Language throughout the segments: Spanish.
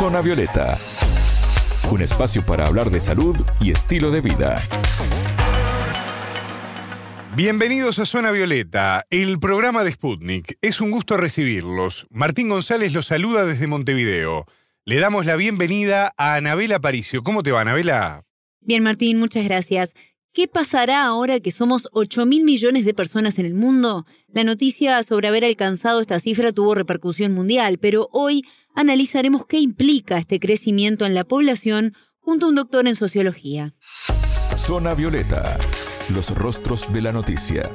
Zona Violeta, un espacio para hablar de salud y estilo de vida. Bienvenidos a Zona Violeta, el programa de Sputnik. Es un gusto recibirlos. Martín González los saluda desde Montevideo. Le damos la bienvenida a Anabela Paricio. ¿Cómo te va, Anabela? Bien, Martín, muchas gracias. ¿Qué pasará ahora que somos 8 mil millones de personas en el mundo? La noticia sobre haber alcanzado esta cifra tuvo repercusión mundial, pero hoy analizaremos qué implica este crecimiento en la población junto a un doctor en sociología. Zona Violeta, los rostros de la noticia.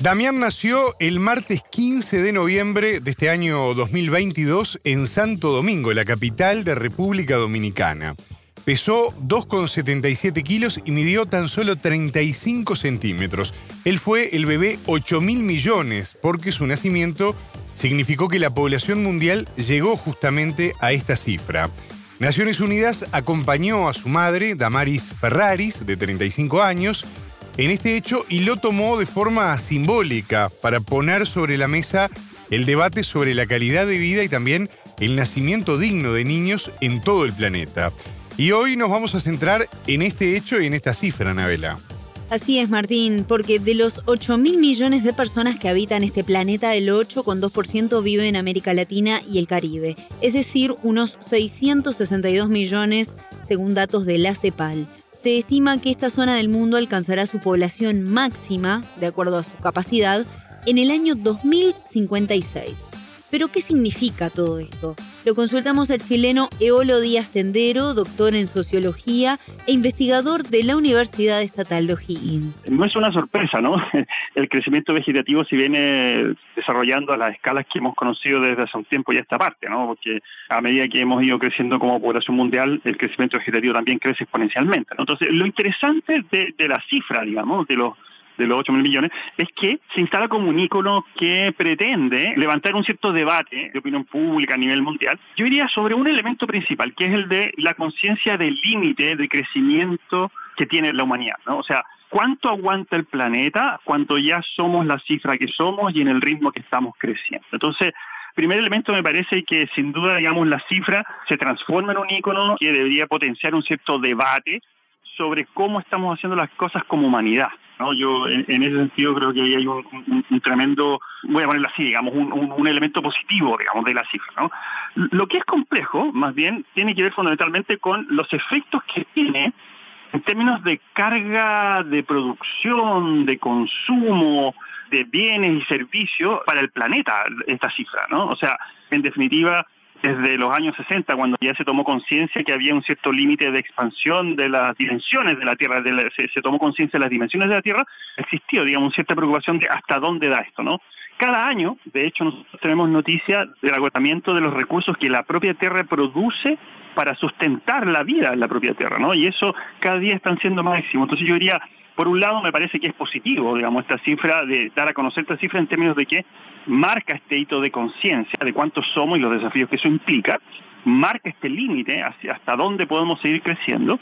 Damián nació el martes 15 de noviembre de este año 2022 en Santo Domingo, la capital de República Dominicana. Pesó 2,77 kilos y midió tan solo 35 centímetros. Él fue el bebé 8 mil millones porque su nacimiento significó que la población mundial llegó justamente a esta cifra. Naciones Unidas acompañó a su madre, Damaris Ferraris, de 35 años, en este hecho y lo tomó de forma simbólica para poner sobre la mesa el debate sobre la calidad de vida y también el nacimiento digno de niños en todo el planeta. Y hoy nos vamos a centrar en este hecho y en esta cifra, Anabela. Así es, Martín, porque de los 8 mil millones de personas que habitan este planeta, el 8,2% vive en América Latina y el Caribe, es decir, unos 662 millones según datos de la CEPAL. Se estima que esta zona del mundo alcanzará su población máxima, de acuerdo a su capacidad, en el año 2056. Pero, ¿qué significa todo esto? Lo consultamos al chileno Eolo Díaz Tendero, doctor en sociología e investigador de la Universidad Estatal de O'Higgins. No es una sorpresa, ¿no? El crecimiento vegetativo se viene desarrollando a las escalas que hemos conocido desde hace un tiempo ya esta parte, ¿no? Porque a medida que hemos ido creciendo como población mundial, el crecimiento vegetativo también crece exponencialmente. Entonces, lo interesante de, de la cifra, digamos, de los de los 8 mil millones, es que se instala como un ícono que pretende levantar un cierto debate de opinión pública a nivel mundial. Yo iría sobre un elemento principal, que es el de la conciencia del límite de crecimiento que tiene la humanidad, ¿no? O sea, cuánto aguanta el planeta cuando ya somos la cifra que somos y en el ritmo que estamos creciendo. Entonces, primer elemento me parece que sin duda, digamos, la cifra se transforma en un ícono que debería potenciar un cierto debate sobre cómo estamos haciendo las cosas como humanidad. ¿No? Yo en, ese sentido creo que ahí hay un, tremendo, voy a ponerlo así, digamos, un, elemento positivo, digamos, de la cifra. ¿no? Lo que es complejo, más bien, tiene que ver fundamentalmente con los efectos que tiene en términos de carga de producción, de consumo, de bienes y servicios para el planeta, esta cifra, ¿no? O sea, en definitiva, desde los años 60, cuando ya se tomó conciencia que había un cierto límite de expansión de las dimensiones de la Tierra, se, tomó conciencia de las dimensiones de la Tierra, existió, digamos, cierta preocupación de hasta dónde da esto, ¿no? Cada año, de hecho, nosotros tenemos noticia del agotamiento de los recursos que la propia Tierra produce para sustentar la vida en la propia Tierra, ¿no? Y eso cada día están siendo máximo. Entonces yo diría, por un lado me parece que es positivo, digamos, esta cifra, de dar a conocer esta cifra en términos de que marca este hito de conciencia de cuántos somos y los desafíos que eso implica, marca este límite hasta dónde podemos seguir creciendo,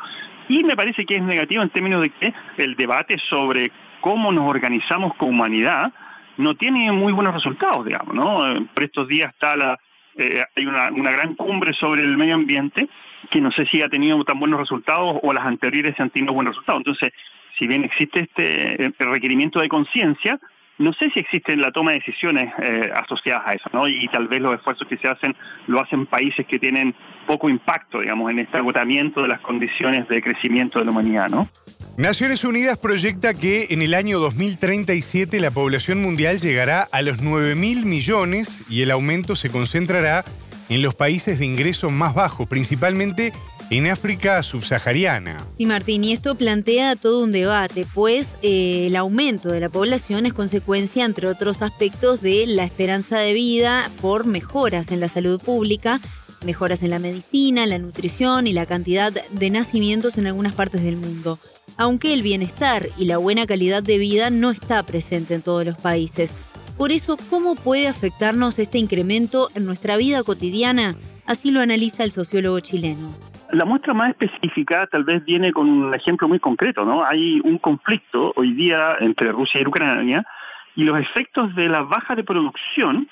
y me parece que es negativo en términos de que el debate sobre cómo nos organizamos como humanidad no tiene muy buenos resultados, digamos, ¿no? Por estos días está la, eh, hay una, una gran cumbre sobre el medio ambiente que no sé si ha tenido tan buenos resultados o las anteriores han tenido buenos resultados. Entonces, si bien existe este requerimiento de conciencia, no sé si existe la toma de decisiones eh, asociadas a eso, ¿no? Y tal vez los esfuerzos que se hacen lo hacen países que tienen poco impacto, digamos, en este agotamiento de las condiciones de crecimiento de la humanidad, ¿no? Naciones Unidas proyecta que en el año 2037 la población mundial llegará a los 9 mil millones y el aumento se concentrará en los países de ingreso más bajos, principalmente en África subsahariana. Sí, Martín, y esto plantea todo un debate, pues eh, el aumento de la población es consecuencia, entre otros aspectos, de la esperanza de vida por mejoras en la salud pública, mejoras en la medicina, la nutrición y la cantidad de nacimientos en algunas partes del mundo. Aunque el bienestar y la buena calidad de vida no está presente en todos los países. Por eso, ¿cómo puede afectarnos este incremento en nuestra vida cotidiana? Así lo analiza el sociólogo chileno. La muestra más específica tal vez viene con un ejemplo muy concreto, ¿no? Hay un conflicto hoy día entre Rusia y Ucrania y los efectos de la baja de producción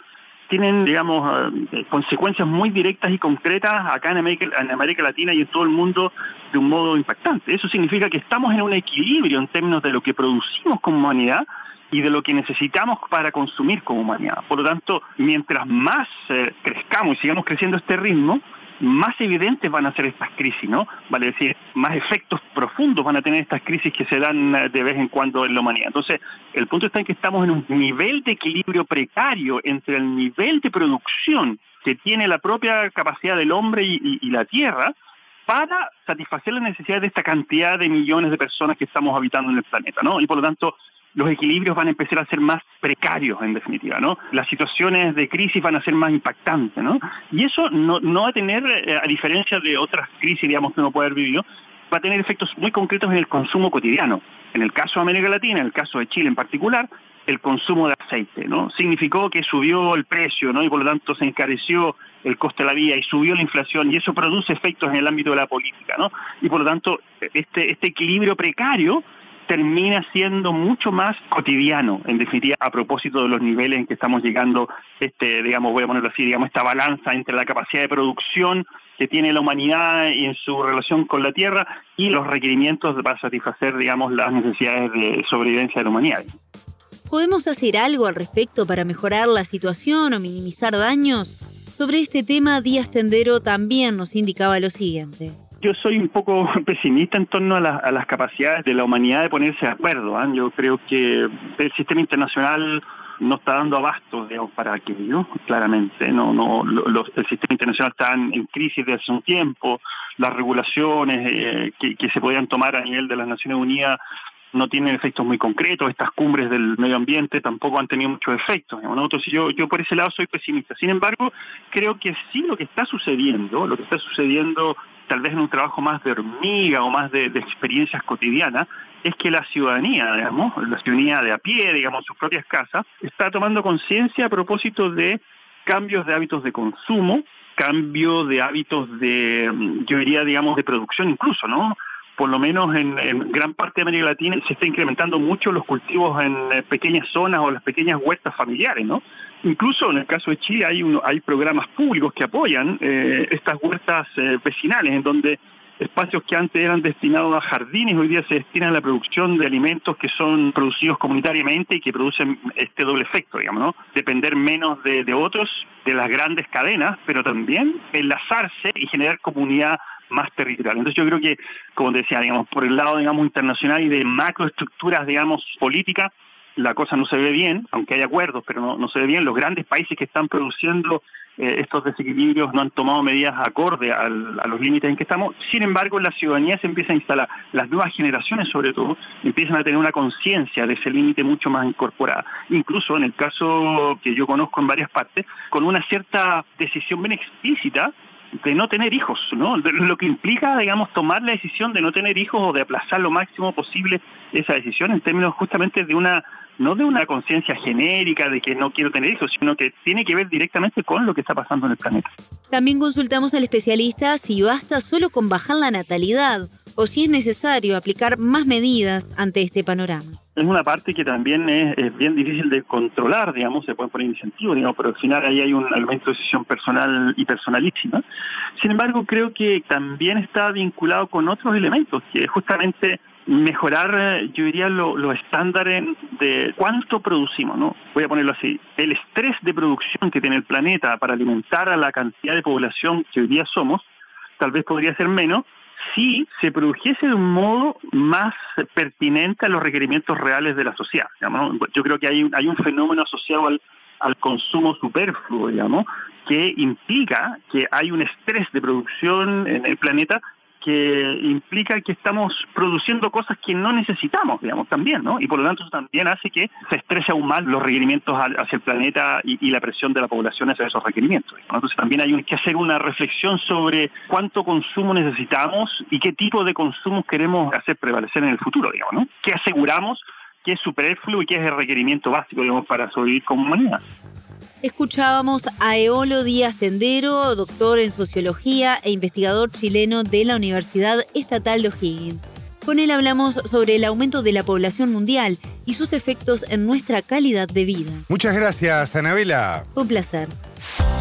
tienen, digamos, eh, consecuencias muy directas y concretas acá en América, en América Latina y en todo el mundo de un modo impactante. Eso significa que estamos en un equilibrio en términos de lo que producimos como humanidad y de lo que necesitamos para consumir como humanidad. Por lo tanto, mientras más eh, crezcamos y sigamos creciendo este ritmo, más evidentes van a ser estas crisis, ¿no? Vale decir, más efectos profundos van a tener estas crisis que se dan eh, de vez en cuando en la humanidad. Entonces, el punto está en que estamos en un nivel de equilibrio precario entre el nivel de producción que tiene la propia capacidad del hombre y, y la tierra para satisfacer las necesidades de esta cantidad de millones de personas que estamos habitando en el planeta, ¿no? Y por lo tanto, los equilibrios van a empezar a ser más precarios, en definitiva, ¿no? Las situaciones de crisis van a ser más impactantes, ¿no? Y eso no, va a tener, eh, a diferencia de otras crisis, digamos, que uno puede haber vivido, va a tener efectos muy concretos en el consumo cotidiano. En el caso de América Latina, en el caso de Chile en particular, el consumo de aceite, ¿no? Significó que subió el precio, ¿no? Y por lo tanto se encareció el coste de la vida y subió la inflación y eso produce efectos en el ámbito de la política, ¿no? Y por lo tanto, este, este equilibrio precario termina siendo mucho más cotidiano, en definitiva, a propósito de los niveles en que estamos llegando, este, digamos, voy a ponerlo así, digamos, esta balanza entre la capacidad de producción que tiene la humanidad en su relación con la Tierra y los requerimientos para satisfacer, digamos, las necesidades de sobrevivencia de la humanidad. ¿Podemos hacer algo al respecto para mejorar la situación o minimizar daños? Sobre este tema, Díaz Tendero también nos indicaba lo siguiente yo soy un poco pesimista en torno a, las capacidades de la humanidad de ponerse de acuerdo. ¿ah? Yo creo que el sistema internacional no está dando abasto digamos, para aquello, claramente. No, no, el sistema internacional está en, crisis desde hace un tiempo. Las regulaciones eh, que, se podían tomar a nivel de las Naciones Unidas no tienen efectos muy concretos, estas cumbres del medio ambiente tampoco han tenido muchos efectos. Entonces yo, yo por ese lado soy pesimista. Sin embargo, creo que sí lo que está sucediendo, lo que está sucediendo tal vez en un trabajo más de hormiga o más de, experiencias cotidianas, es que la ciudadanía, digamos, la ciudadanía de a pie, digamos, sus propias casas, está tomando conciencia a propósito de cambios de hábitos de consumo, cambio de hábitos de, yo diría, digamos, de producción incluso, ¿no? Por lo menos en, gran parte de América Latina se está incrementando mucho los cultivos en eh, pequeñas zonas o las pequeñas huertas familiares, ¿no? Incluso en el caso de Chile hay, hay programas públicos que apoyan eh, estas huertas eh, vecinales, en donde espacios que antes eran destinados a jardines hoy día se destinan a la producción de alimentos que son producidos comunitariamente y que producen este doble efecto, digamos, ¿no? Depender menos de, de otros, de las grandes cadenas, pero también enlazarse y generar comunidad más territorial. Entonces yo creo que, como decía, digamos, por el lado, digamos, internacional y de macroestructuras, digamos, políticas, la cosa no se ve bien, aunque hay acuerdos, pero no, se ve bien. Los grandes países que están produciendo eh, estos desequilibrios no han tomado medidas acorde a los límites en que estamos. Sin embargo, la ciudadanía se empieza a instalar, las nuevas generaciones sobre todo, empiezan a tener una conciencia de ese límite mucho más incorporada. Incluso en el caso que yo conozco en varias partes, con una cierta decisión bien explícita de no tener hijos, ¿no? lo que implica, digamos, tomar la decisión de no tener hijos o de aplazar lo máximo posible esa decisión en términos justamente de una no de una conciencia genérica de que no quiero tener hijos, sino que tiene que ver directamente con lo que está pasando en el planeta. También consultamos al especialista si basta solo con bajar la natalidad o si es necesario aplicar más medidas ante este panorama. Es una parte que también es, bien difícil de controlar, digamos, se pueden poner incentivos, digamos, pero al final ahí hay un elemento de decisión personal y personalísima. Sin embargo, creo que también está vinculado con otros elementos, que justamente mejorar, yo diría, los estándares de cuánto producimos, ¿no? Voy a ponerlo así. El estrés de producción que tiene el planeta para alimentar a la cantidad de población que hoy día somos, tal vez podría ser menos si se produjese de un modo más pertinente a los requerimientos reales de la sociedad. Yo creo que hay, hay un fenómeno asociado al, al consumo superfluo, digamos, que implica que hay un estrés de producción en el planeta que implica que estamos produciendo cosas que no necesitamos, digamos, también, ¿no? Y por lo tanto eso también hace que se estrese aún más los requerimientos hacia el planeta y, la presión de la población hacia esos requerimientos. Entonces también hay que hacer una reflexión sobre cuánto consumo necesitamos y qué tipo de consumo queremos hacer prevalecer en el futuro, digamos, ¿no? ¿Qué aseguramos que es superfluo y qué es el requerimiento básico, digamos, para sobrevivir como humanidad? Escuchábamos a Eolo Díaz Tendero, doctor en sociología e investigador chileno de la Universidad Estatal de O'Higgins. Con él hablamos sobre el aumento de la población mundial y sus efectos en nuestra calidad de vida. Muchas gracias, Anabela. Un placer.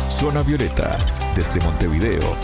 Zona Violeta, desde Montevideo,